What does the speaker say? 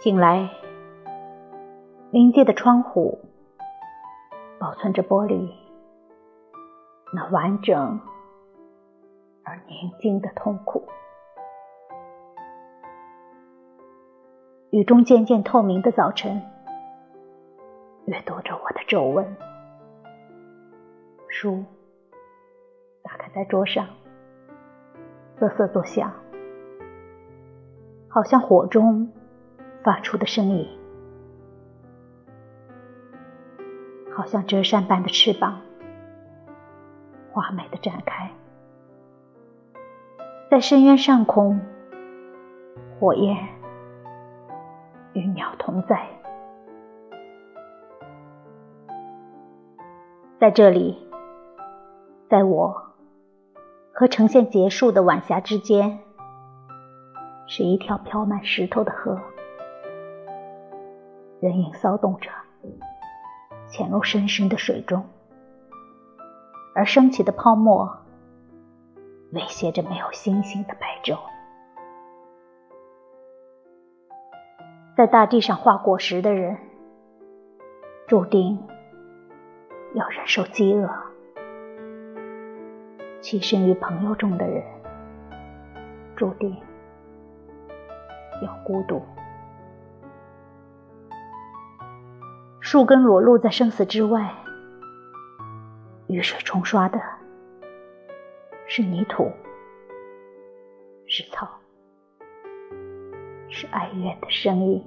醒来，临街的窗户保存着玻璃那完整而宁静的痛苦。雨中渐渐透明的早晨，阅读着我的皱纹。书打开在桌上，瑟瑟作响，好像火中发出的声音，好像折扇般的翅膀，华美的展开，在深渊上空，火焰。与鸟同在，在这里，在我和呈现结束的晚霞之间，是一条飘满石头的河，人影骚动着，潜入深深的水中，而升起的泡沫威胁着没有星星的白昼。在大地上画果实的人，注定要忍受饥饿；栖身于朋友中的人，注定要孤独。树根裸露在生死之外，雨水冲刷的是泥土，是草。是哀怨的声音。